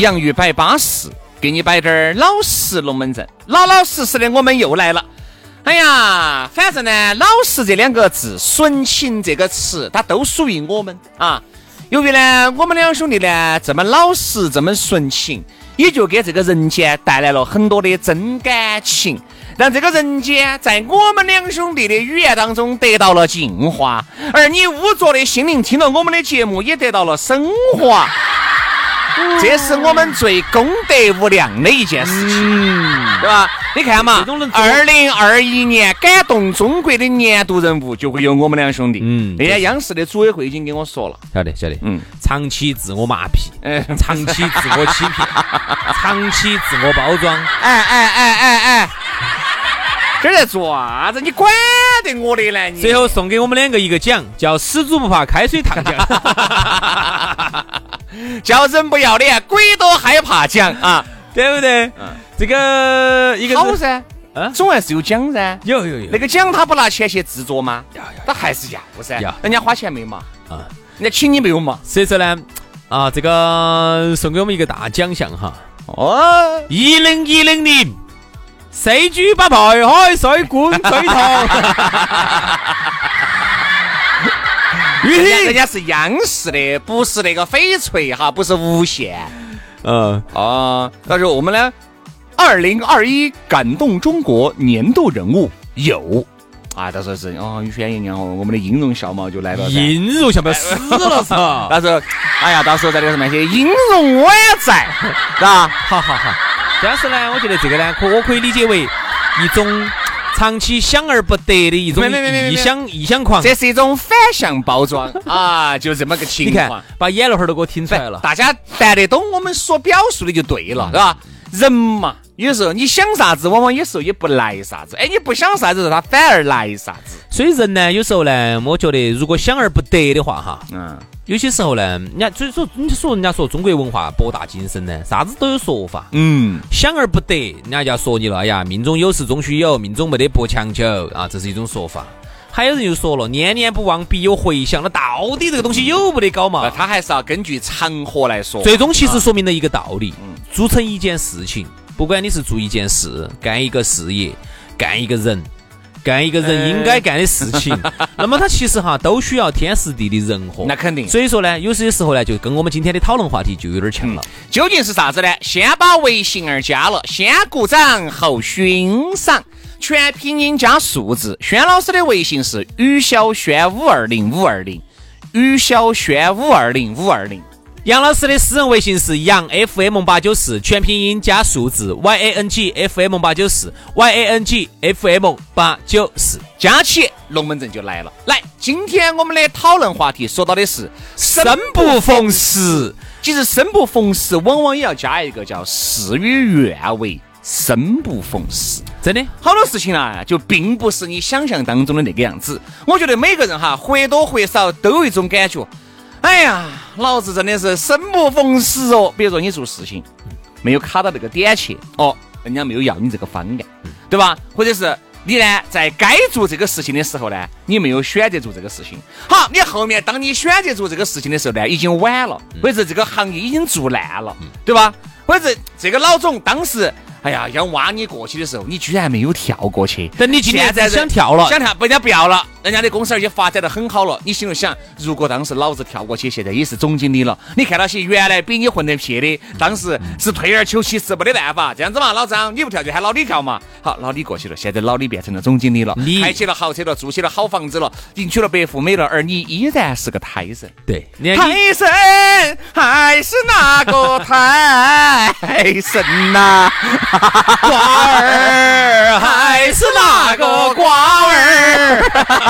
洋芋摆巴适，给你摆点儿老实龙门阵。老老实实的，我们又来了。哎呀，反正呢，老实这两个字，纯情这个词，它都属于我们啊。由于呢，我们两兄弟呢这么老实，这么纯情，也就给这个人间带来了很多的真感情，让这个人间在我们两兄弟的语言当中得到了净化，而你污浊的心灵听了我们的节目，也得到了升华。这是我们最功德无量的一件事情，对吧？你看嘛，二零二一年感动中国的年度人物就会有我们两兄弟。嗯，那天央视的组委会已经跟我说了，晓得晓得。嗯，长期自我麻痹，哎，长期自我欺骗，长期自我包装。哎哎哎哎哎，这在做啥子？你管得我的呢？最后送给我们两个一个奖，叫“死猪不怕开水烫”奖。叫人不要脸，鬼都害怕讲啊，对不对？嗯，这个一个好噻，嗯，总还是有奖噻，有有有。那个奖他不拿钱去制作吗？要要，他还是要噻，要。人家花钱没嘛？啊，人家请你没有嘛？所以说呢，啊，这个送给我们一个大奖项哈。哦，一零一零年，四 G 八台海水管水塘。人家人家是央视的，不是那个翡翠哈，不是无线。嗯啊，但是我们呢，二零二一感动中国年度人物有啊，到时候是哦，于轩爷哦，我们的音容笑貌就来了。音容笑貌死了是吧？到时候，哎呀，到时候在那个什么些音容我也在，是吧？好好好。但是呢，我觉得这个呢，可我可以理解为一种。长期想而不得的一种臆想，臆想狂，这是一种反向包装 啊！就这么个情况，把眼泪花儿都给我听出来了。大家谈得懂我们所表述的就对了，是吧？人嘛，有时候你想啥子，往往有时候也不来啥子。哎，你不想啥子，他反而来啥子。所以人呢，有时候呢，我觉得如果想而不得的话，哈，嗯。有些时候呢，人家所以说，你说人家说中国文化博大精深呢，啥子都有说法。嗯，想而不得，人家就要说你了。哎呀，命中有时终须有，命中没得不强求啊，这是一种说法。还有人又说了，念念不忘必有回响。那到底这个东西有没得搞嘛？他还是要根据场合来说。最终其实说明了一个道理：做成一件事情，不管你是做一件事、干一个事业、干一个人。干一个人应该干的事情，那么他其实哈都需要天时地利人和。那肯定。所以说呢，有些时候呢，就跟我们今天的讨论话题就有点像了。究竟是啥子呢？先把微信儿加了，先鼓掌后欣赏，全拼音加数字。轩老师的微信是于小轩五二零五二零，于小轩五二零五二零。杨老师的私人微信是杨 FM 八九四，全拼音加数字 Y A N G F M 八九四 Y A N G F M 八九四，加起龙门阵就来了。来，今天我们的讨论话题说到的是生不逢时。其实生不逢时，往往也要加一个叫事与愿违，生不逢时。真的，好多事情啊，就并不是你想象当中的那个样子。我觉得每个人哈，或多或少都有一种感觉。哎呀，老子真的是生不逢时哦！比如说你做事情没有卡到那个点去哦，人家没有要你这个方案，对吧？或者是你呢，在该做这个事情的时候呢，你没有选择做这个事情。好，你后面当你选择做这个事情的时候呢，已经晚了，或者这个行业已经做烂了，对吧？或者这个老总当时哎呀，要挖你过去的时候，你居然没有跳过去。等你今现在想跳了，想跳，人家不要了。人家的公司而且发展的很好了。你心里想，如果当时老子跳过去，现在也是总经理了。你看那些原来比你混得撇的，当时是退而求其次，没得办法。这样子嘛，老张你不跳就喊老李跳嘛。好，老李过去了，现在老李变成了总经理了，开起了豪车了，住起了好房子了，迎娶了白富美了，而你依然是个胎神。对，胎神还是那个胎神呐，瓜儿还是那个瓜儿。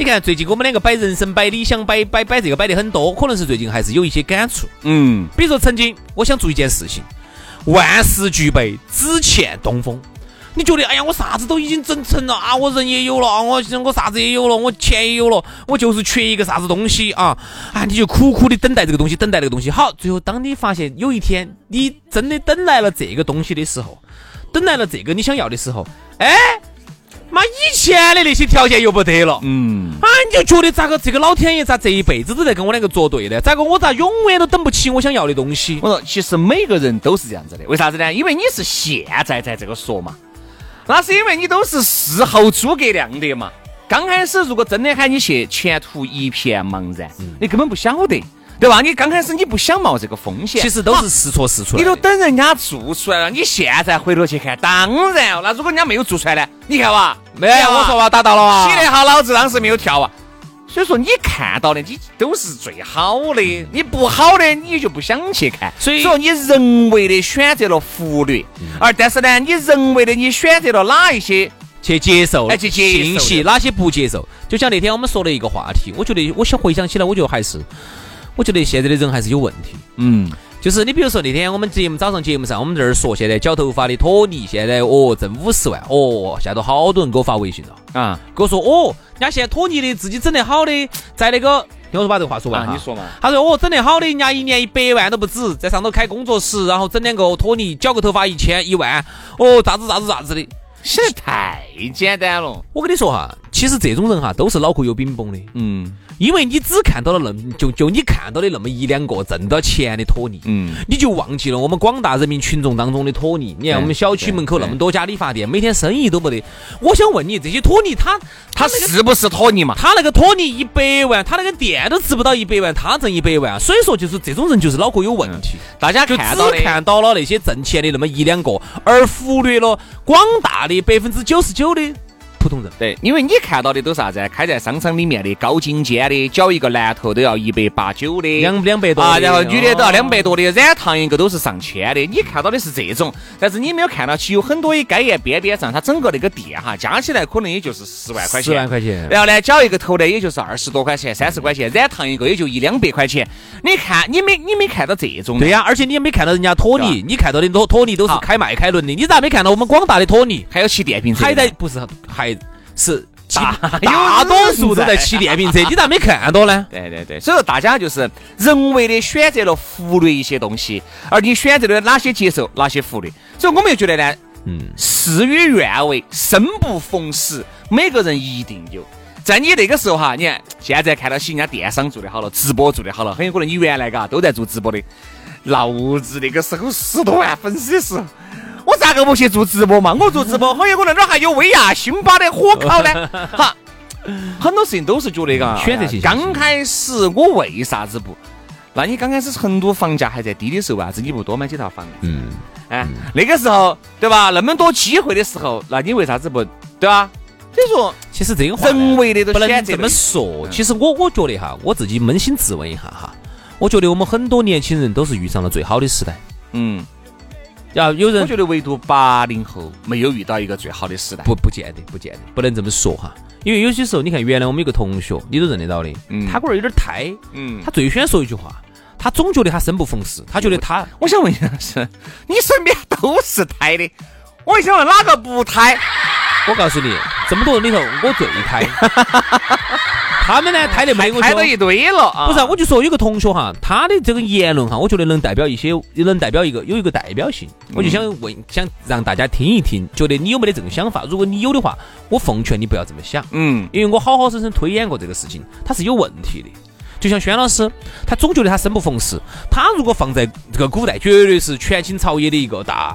你看最近我们两个摆人生、摆理想、摆摆摆这个摆的很多，可能是最近还是有一些感触。嗯，比如说曾经我想做一件事情。万事俱备，只欠东风。你觉得，哎呀，我啥子都已经整成了啊，我人也有了啊，我我啥子也有了，我钱也有了，我就是缺一个啥子东西啊啊！你就苦苦的等待这个东西，等待这个东西。好，最后当你发现有一天你真的等来了这个东西的时候，等来了这个你想要的时候，哎。妈，以前的那些条件又不得了，嗯，啊，你就觉得咋个这个老天爷咋这一辈子都在跟我两个作对呢？咋个我咋永远都等不起我想要的东西？我说，其实每个人都是这样子的，为啥子呢？因为你是现在在这个说嘛，那是因为你都是事后诸葛亮的嘛。刚开始如果真的喊你去，前途一片茫然，你根本不晓得。对吧？你刚开始你不想冒这个风险，其实都是试错试出来。你都等人家做出来了，你现在回头去看，当然那如果人家没有做出来呢？你看哇，没有我说吧，达到了啊。起得好，老子当时没有跳啊。所以说你看到的，你都是最好的。你不好的，你就不想去看。所以说你人为的选择了忽略，而但是呢，你人为的你选择了哪一些去接受，去接信息，哪些不接受？就像那天我们说的一个话题，我觉得我想回想起来，我觉得还是。我觉得现在的人还是有问题，嗯，就是你比如说那天我们节目早上节目上，我们这儿说现在绞头发的托尼现在哦挣五十万哦，现在都好多人给我发微信了啊，给我说哦，人家现在托尼的自己整得好的，在那个听我说把这个话说完啊，你说嘛，他说哦整得好的，人家一年一百万都不止，在上头开工作室，然后整两个托尼，绞个头发一千一万，哦咋子咋子咋子的，现在太简单了。我跟你说哈，其实这种人哈都是脑壳有饼崩的，嗯。因为你只看到了那么就就你看到的那么一两个挣到钱的托尼，嗯，你就忘记了我们广大人民群众当中的托尼。你看我们小区门口那么多家理发店，每天生意都没得。我想问你，这些托尼他他是不是托尼嘛？他那个托尼一百万，他那个店都值不到一百万，他挣一百万，所以说就是这种人就是脑壳有问题。大家就只看到了那些挣钱的那么一两个，而忽略了广大的百分之九十九的。普通人对，因为你看到的都是啥子？开在商场里面的高精尖的，绞一个男头都要一百八九的，两两百多啊，然后女的都要两百多的，染烫一个都是上千的。你看到的是这种，但是你没有看到起有很多的街沿边边上，它整个那个店哈，加起来可能也就是十万块钱，十万块钱。然后呢，绞一个头呢，也就是二十多块钱、三十块钱，染烫一个也就一两百块钱。你看，你没你没看到这种？对呀，而且你也没看到人家托尼，你看到的托托尼都是开迈凯伦的，你咋没看到我们广大的托尼还有骑电瓶车？还在不是还？是大大多数都在骑电瓶车，你咋没看到呢？对对对，所以说大家就是人为的选择了忽略一些东西，而你选择了哪些接受，哪些忽略。所以我们又觉得呢，嗯，事与愿违，生不逢时，每个人一定有。在你那个时候哈，你看现在看到起人家电商做的好了，直播做的好了，很有可能你原来嘎都在做直播的，老子那个时候十多万粉丝的时。我咋个不去做直播嘛？我做直播，很有可能那儿还有威亚、辛巴的火烤呢。哈，很多事情都是觉得嘎，选择性。刚开始我为啥子不？那你刚开始成都房价还在低的时候，为啥子你不多买几套房？嗯，哎，那个时候对吧？那么多机会的时候，那你为啥子不？对吧？所以说，其实这个人为的都不能这么说。其实我我觉得哈，我自己扪心自问一下哈，我觉得我们很多年轻人都是遇上了最好的时代。嗯。要有人，我觉得唯独八零后没有遇到一个最好的时代，不不见得，不见得，不能这么说哈。因为有些时候，你看原来我们有个同学，你都认得到的，嗯，他龟儿有点胎，嗯，他最喜欢说一句话，他总觉得他生不逢时，他觉得他，我想问一下是，你身边都是胎的，我想问哪个不胎？我告诉你，这么多人里头，我最胎。他们呢抬得没我抬到一堆了啊！不是，我就说有个同学哈，他的这个言论哈，我觉得能代表一些，能代表一个有一个代表性。我就想问，想让大家听一听，觉得你有没得这种想法？如果你有的话，我奉劝你不要这么想。嗯，因为我好好生生推演过这个事情，它是有问题的。就像轩老师，他总觉得他生不逢时。他如果放在这个古代，绝对是权倾朝野的一个大。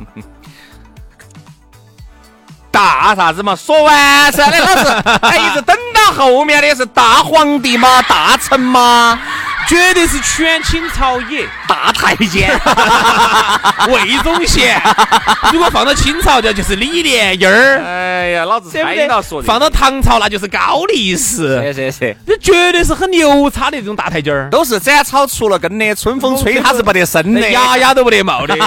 大啥子嘛？说完噻，那老子还 一直等到后面的是大皇帝吗？大臣吗？绝对是权倾朝野，大太监，魏忠贤。如果放到清朝，这就是李莲英儿。哎呀，老子猜到说的。放到唐朝，那就是高力士。是是是，这绝对是很牛叉的这种大太监儿。都是斩草除了根的，春风吹他是不得生的，牙牙都不得冒的。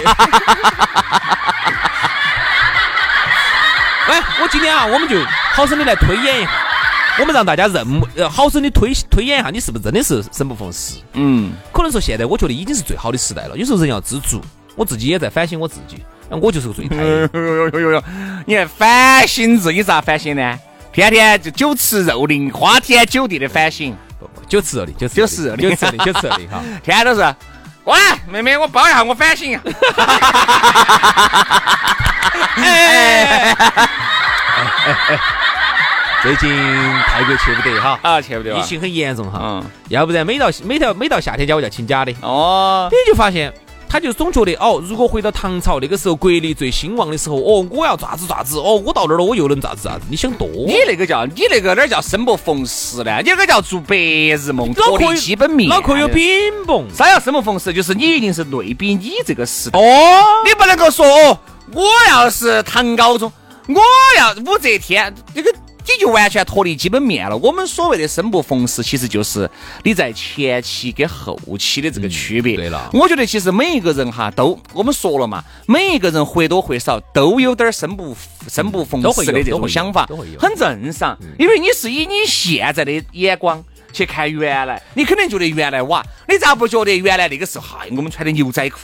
哎，我今天啊，我们就好生的来推演一下，我们让大家认，呃，好生的推推演一下，你是不是真的是生不逢时？嗯，可能说现在我觉得已经是最好的时代了。有时候人要知足，我自己也在反省我自己，我就是个最太。哟哟哟哟哟！你还反省自己咋反省呢？天天就酒池肉林、花天酒地的反省。不不，酒池肉林，酒池肉林，酒池肉林，酒池肉林哈！天天都是，喂，妹妹，我包一下，我反省。哎，最近泰国去不得哈，啊去不得，疫情很严重哈，嗯，要不然每到每到每到夏天家我就要请假的，哦，你就发现他就总觉得哦，如果回到唐朝那个时候国力最兴旺的时候，哦，我要咋子咋子，哦，我到那儿了我又能咋子咋子，你想多，你那个叫你那个哪叫生不逢时呢？你那个叫做白日梦，脱离基本面，脑壳有饼崩，啥叫生不逢时？就是你一定是类比你这个时代，哦，你不能够说哦。我要是唐高宗，我要武则天，这个你就完全脱离基本面了。我们所谓的生不逢时，其实就是你在前期跟后期的这个区别。对了，我觉得其实每一个人哈，都我们说了嘛，每一个人或多或少都有点生不生不逢时的这种想法，很正常。因为你是以你现在的眼光去看原来，你肯定觉得原来哇，你咋不觉得原来那个时候，嗨，我们穿的牛仔裤，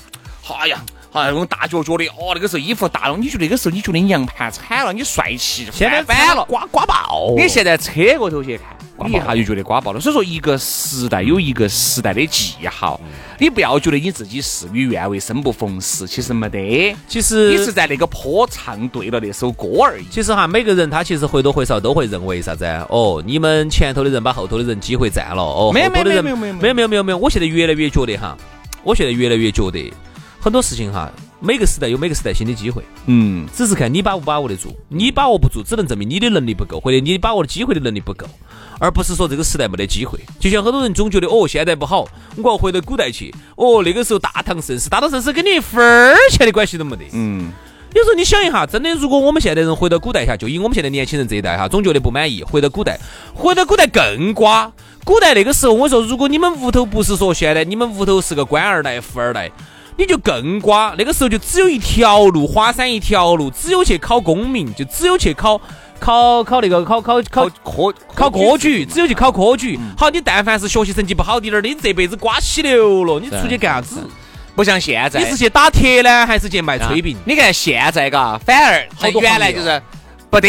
哎呀。啊，那种大脚脚的，哦，那个时候衣服大了，你觉得那个时候你觉得你娘盘惨了，你帅气翻反了，刮刮爆。你现在车过头去看，你一下就觉得刮爆了。所以说，一个时代有一个时代的记号，你不要觉得你自己事与愿违、生不逢时，其实没得。其实你是在那个坡唱对了那首歌而已。其实哈，每个人他其实或多或少都会认为啥子？哦，你们前头的人把后头的人机会占了。哦，没有没有没有没有没有没有没有没有。我现在越来越觉得哈，我现在越来越觉得。很多事情哈，每个时代有每个时代新的机会，嗯，只是看你把不把握得住。你把握不住，只能证明你的能力不够，或者你把握的机会的能力不够，而不是说这个时代没得机会。就像很多人总觉得哦，现在不好，我要回到古代去。哦，那个时候大唐盛世，大唐盛世跟你一分钱的关系都没得。嗯，有时候你想一下，真的，如果我们现代人回到古代下，就以我们现在年轻人这一代哈，总觉得不满意，回到古代，回到古代更瓜。古代那个时候，我说，如果你们屋头不是说现在你们屋头是个官二代、富二代。你就更瓜，那个时候就只有一条路，华山一条路，只有去考功名，就只有去考考考那个考考考科考科举，只有去考科举。好，你但凡是学习成绩不好滴点儿，你这辈子瓜稀流了，你出去干啥子？不像现在，你是去打铁呢，还是去卖炊饼？你看现在嘎，反而好多原来就是不得。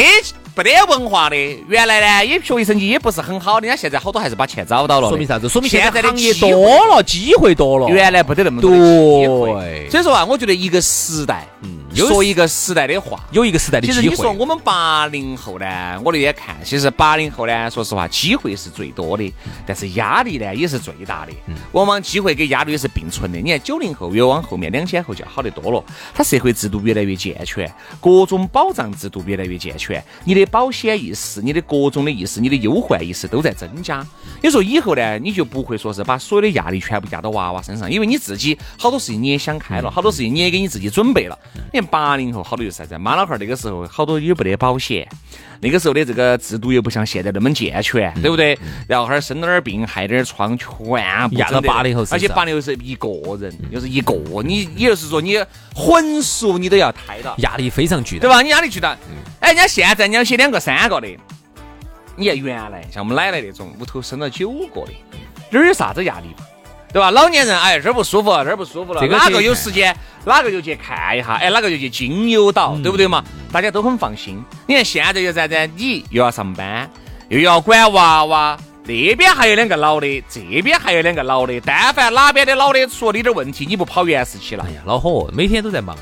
不得文化的，原来呢也学习成绩也不是很好，人家现在好多还是把钱找到了。说明啥子？说明现在的行业多了，机会多了。原来不得那么多机会。所以说啊，我觉得一个时代，嗯，说一个时代的话，有一个时代的机会。其实你说我们八零后呢，我那天看，其实八零后呢，说实话，机会是最多的，但是压力呢也是最大的。往往机会跟压力是并存的。你看九零后越往后面，两千后就要好得多了。它社会制度越来越健全，各种保障制度越来越健全，你的。保险意识、你的各种的意识、你的忧患意识都在增加。你说以后呢，你就不会说是把所有的压力全部压到娃娃身上，因为你自己好多事情你也想开了，好多事情你也给你自己准备了。你看八零后好多就是啥子，妈老汉儿那个时候好多也不得保险，那个时候的这个制度又不像现在那么健全，对不对？然后哈儿生了点儿病、害点儿疮，全部压到八零后而且八零后是一个人，又是一个，你也就是说你混熟你都要胎到，压力非常巨大，对吧？你压力巨大。哎，人家现在你要写两个三个的，你看原来像我们奶奶那种屋头生了九个的，哪有啥子压力嘛？对吧？老年人哎，这儿不舒服，这儿不舒服了，哪个有时间，哪个就去看一下，哎，哪个就去经由到，对不对嘛？大家都很放心。你看现在又啥子？你又要上班，又要管娃娃。那边还有两个老的，这边还有两个老的，但凡哪边的老的出了你点问题，你不跑原时期了？哎呀，恼火，每天都在忙。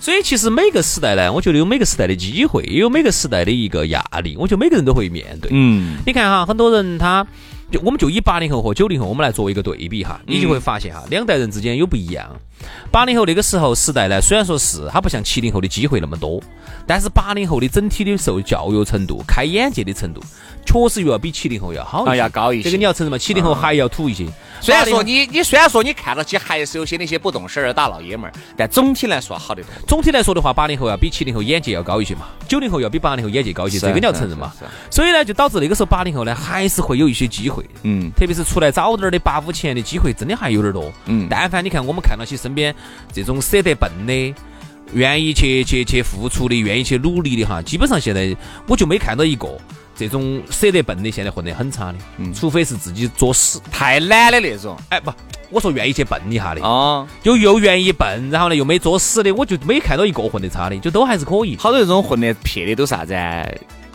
所以其实每个时代呢，我觉得有每个时代的机会，也有每个时代的一个压力。我觉得每个人都会面对。嗯，你看哈，很多人他。就我们就以八零后和九零后，我们来做一个对比哈，你就会发现哈，两代人之间有不一样。八零后那个时候时代呢，虽然说是他不像七零后的机会那么多，但是八零后的整体的受教育程度、开眼界的程度。确实又要比七零后要好，要高一些。这个你要承认嘛？七零后还要土一些。虽然说你，你虽然说你看到起还是有些那些不懂事儿的大老爷们儿，但总体来说好得多。总体来说的话，八零后要比七零后眼界要高一些嘛。九零后要比八零后眼界高一些，这个你要承认嘛。所以呢，就导致那个时候八零后呢，还是会有一些机会。嗯。特别是出来早点儿的八五前的机会，真的还有点多。嗯。但凡你看，我们看到起身边这种舍得笨的。愿意去去去付出的，愿意去努力的哈，基本上现在我就没看到一个这种舍得笨的，现在混得很差的。嗯，除非是自己作死太懒的那种。哎，不，我说愿意去笨一下的啊，就又愿意笨，然后呢又没作死的，我就没看到一个混得差的，就都还是可以。好多这种混得撇的都啥子？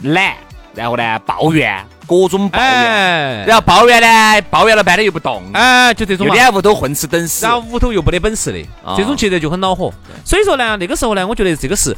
懒。然后呢，抱怨各种抱怨，然后抱怨呢，抱怨了半天又不动，哎，就这种嘛。脸屋头混吃等死，然后屋头又没得本事的，这种其实就很恼火。所以说呢，那个时候呢，我觉得这个是。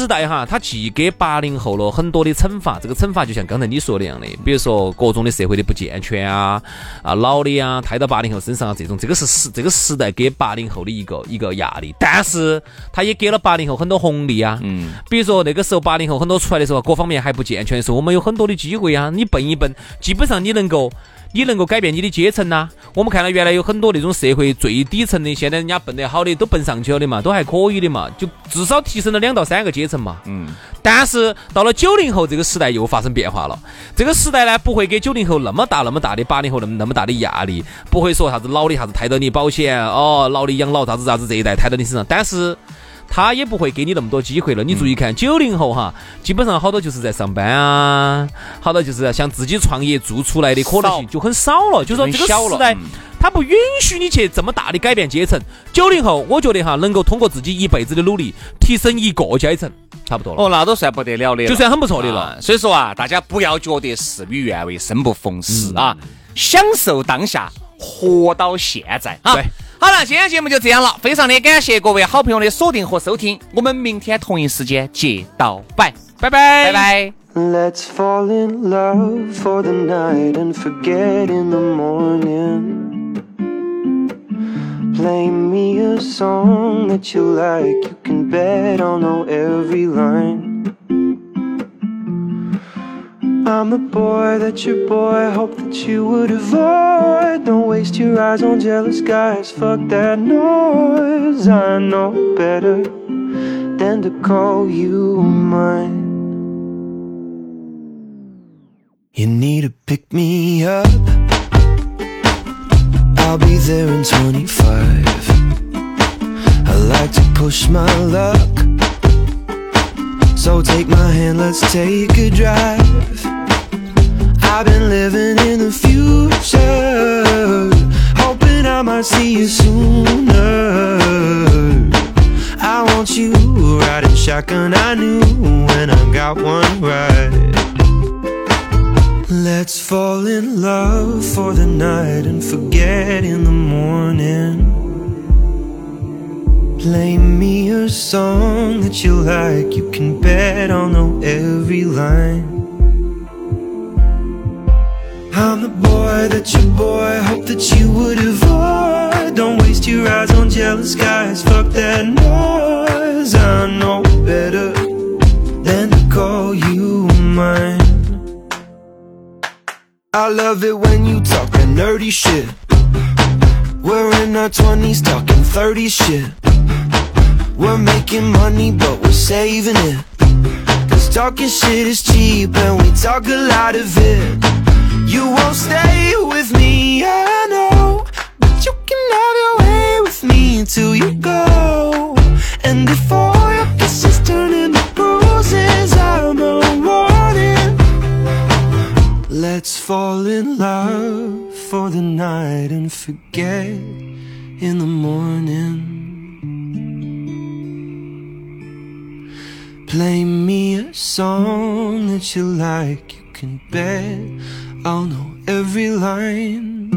时代哈，它既给八零后了很多的惩罚，这个惩罚就像刚才你说的样的，比如说各种的社会的不健全啊，啊老的啊，抬到八零后身上啊，这种，这个是时这个时代给八零后的一个一个压力，但是它也给了八零后很多红利啊，嗯，比如说那个时候八零后很多出来的时候，各方面还不健全的时候，我们有很多的机会啊，你笨一笨，基本上你能够。你能够改变你的阶层呐？我们看到原来有很多那种社会最底层的，现在人家奔得好的都奔上去了的嘛，都还可以的嘛，就至少提升了两到三个阶层嘛。嗯。但是到了九零后这个时代又发生变化了，这个时代呢不会给九零后那么大那么大的八零后那么那么大的压力，不会说啥子老的啥子抬到你保险哦，老的养老啥子啥子这一代抬到你身上，但是。他也不会给你那么多机会了。你注意看，九零后哈，基本上好多就是在上班啊，好多就是像自己创业做出来的可能性就很少了。就说这个时代，他不允许你去这么大的改变阶层。九零后，我觉得哈，能够通过自己一辈子的努力提升一个阶层，差不多了。哦，那都算不得了的，就算很不错的了。所以说啊，大家不要觉得事与愿违，生不逢时啊，享受当下，活到现在啊。对。好了，今天节目就这样了，非常的感谢各位好朋友的锁定和收听，我们明天同一时间接到拜，拜拜，拜拜。Let's fall in love for the night and forget in the morning. Play me a song that you like, you can bet I'll know every line. I'm the boy that your boy hoped that you would avoid. Don't waste your eyes on jealous guys, fuck that noise. I know better than to call you mine. You need to pick me up. I'll be there in 25. I like to push my luck. So take my hand, let's take a drive. I've been living in the future, hoping I might see you sooner. I want you riding shotgun, I knew when I got one right. Let's fall in love for the night and forget in the morning. Play me a song that you like, you can bet I'll know every line. I'm the boy that your boy hoped that you would avoid. Don't waste your eyes on jealous guys, fuck that noise. I know better than to call you mine. I love it when you talk that nerdy shit. We're in our 20s talking 30 shit. We're making money, but we're saving it. Cause talking shit is cheap, and we talk a lot of it. You won't stay with me, I know. But you can have your way with me until you go. And before your kisses turn into bruises, I'm a warning. Let's fall in love for the night and forget in the morning. Play me a song that you like, you can bet I'll know every line.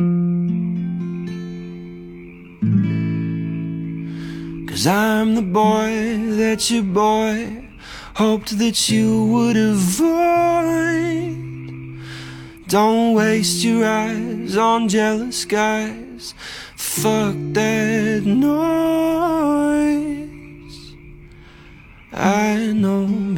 Cause I'm the boy that your boy hoped that you would avoid. Don't waste your eyes on jealous guys. Fuck that noise. I know